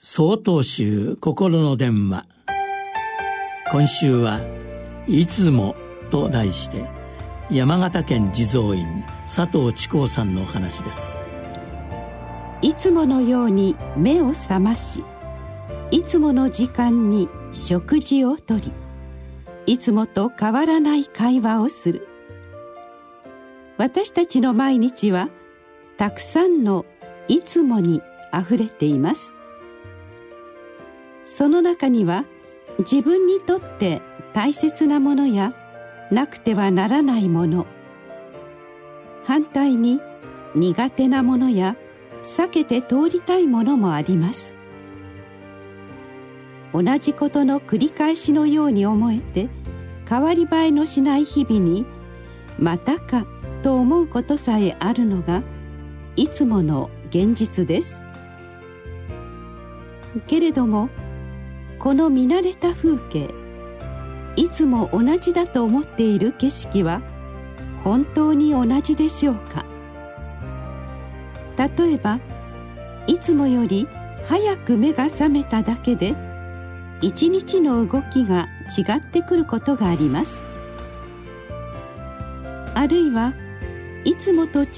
総統集心の電話。今週は「いつも」と題して山形県地蔵院佐藤智光さんのお話です。いつものように目を覚ましいつもの時間に食事をとりいつもと変わらない会話をする。私たちの毎日はたくさんの「いつも」にあふれています。その中には自分にとって大切なものやなくてはならないもの。反対に苦手なものや避けて通りたいものもあります。同じことの繰り返しのように思えて変わり映えのしない日々にまたかと思うことさえあるのがいつもの現実です。けれどもこの見慣れた風景いつも同じだと思っている景色は本当に同じでしょうか？例えばいつもより早く目が覚めただけで一日の動きが違ってくることがあります。あるいはいつもと違う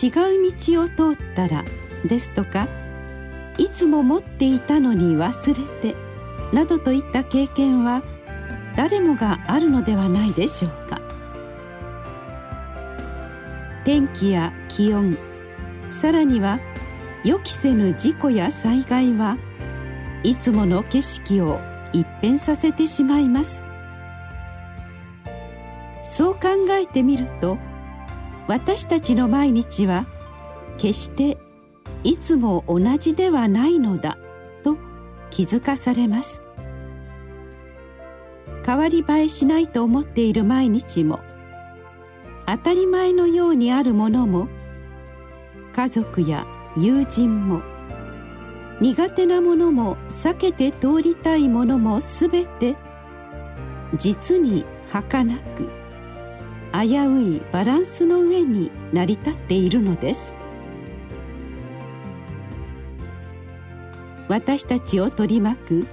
道を通ったらですとかいつも持っていたのに忘れてなどといった経験は誰もがあるのではないでしょうか。天気や気温さらには予期せぬ事故や災害はいつもの景色を一変させてしまいます。そう考えてみると私たちの毎日は決していつも同じではないのだ。気づかされます。変わり映えしないと思っている毎日も当たり前のようにあるものも家族や友人も苦手なものも避けて通りたいものも全て実に儚く危ういバランスの上に成り立っているのです。私たちを取り巻く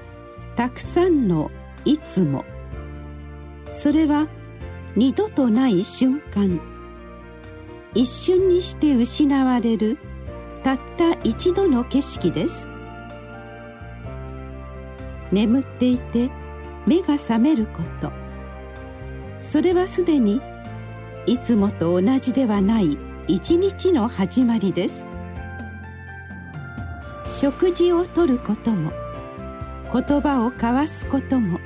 たくさんの「いつも」それは二度とない瞬間。一瞬にして失われるたった一度の景色です。眠っていて目が覚めること。それはすでにいつもと同じではない一日の始まりです。食事をとることも言葉を交わすことも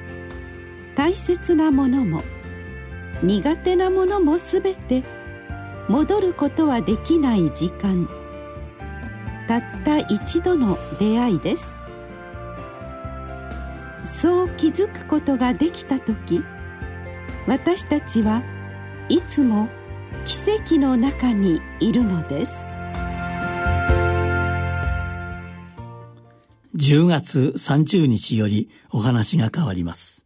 大切なものも苦手なものも全て戻ることはできない時間。たった一度の出会いです。そう気づくことができた時私たちはいつも奇跡の中にいるのです。10月30日よりお話が変わります。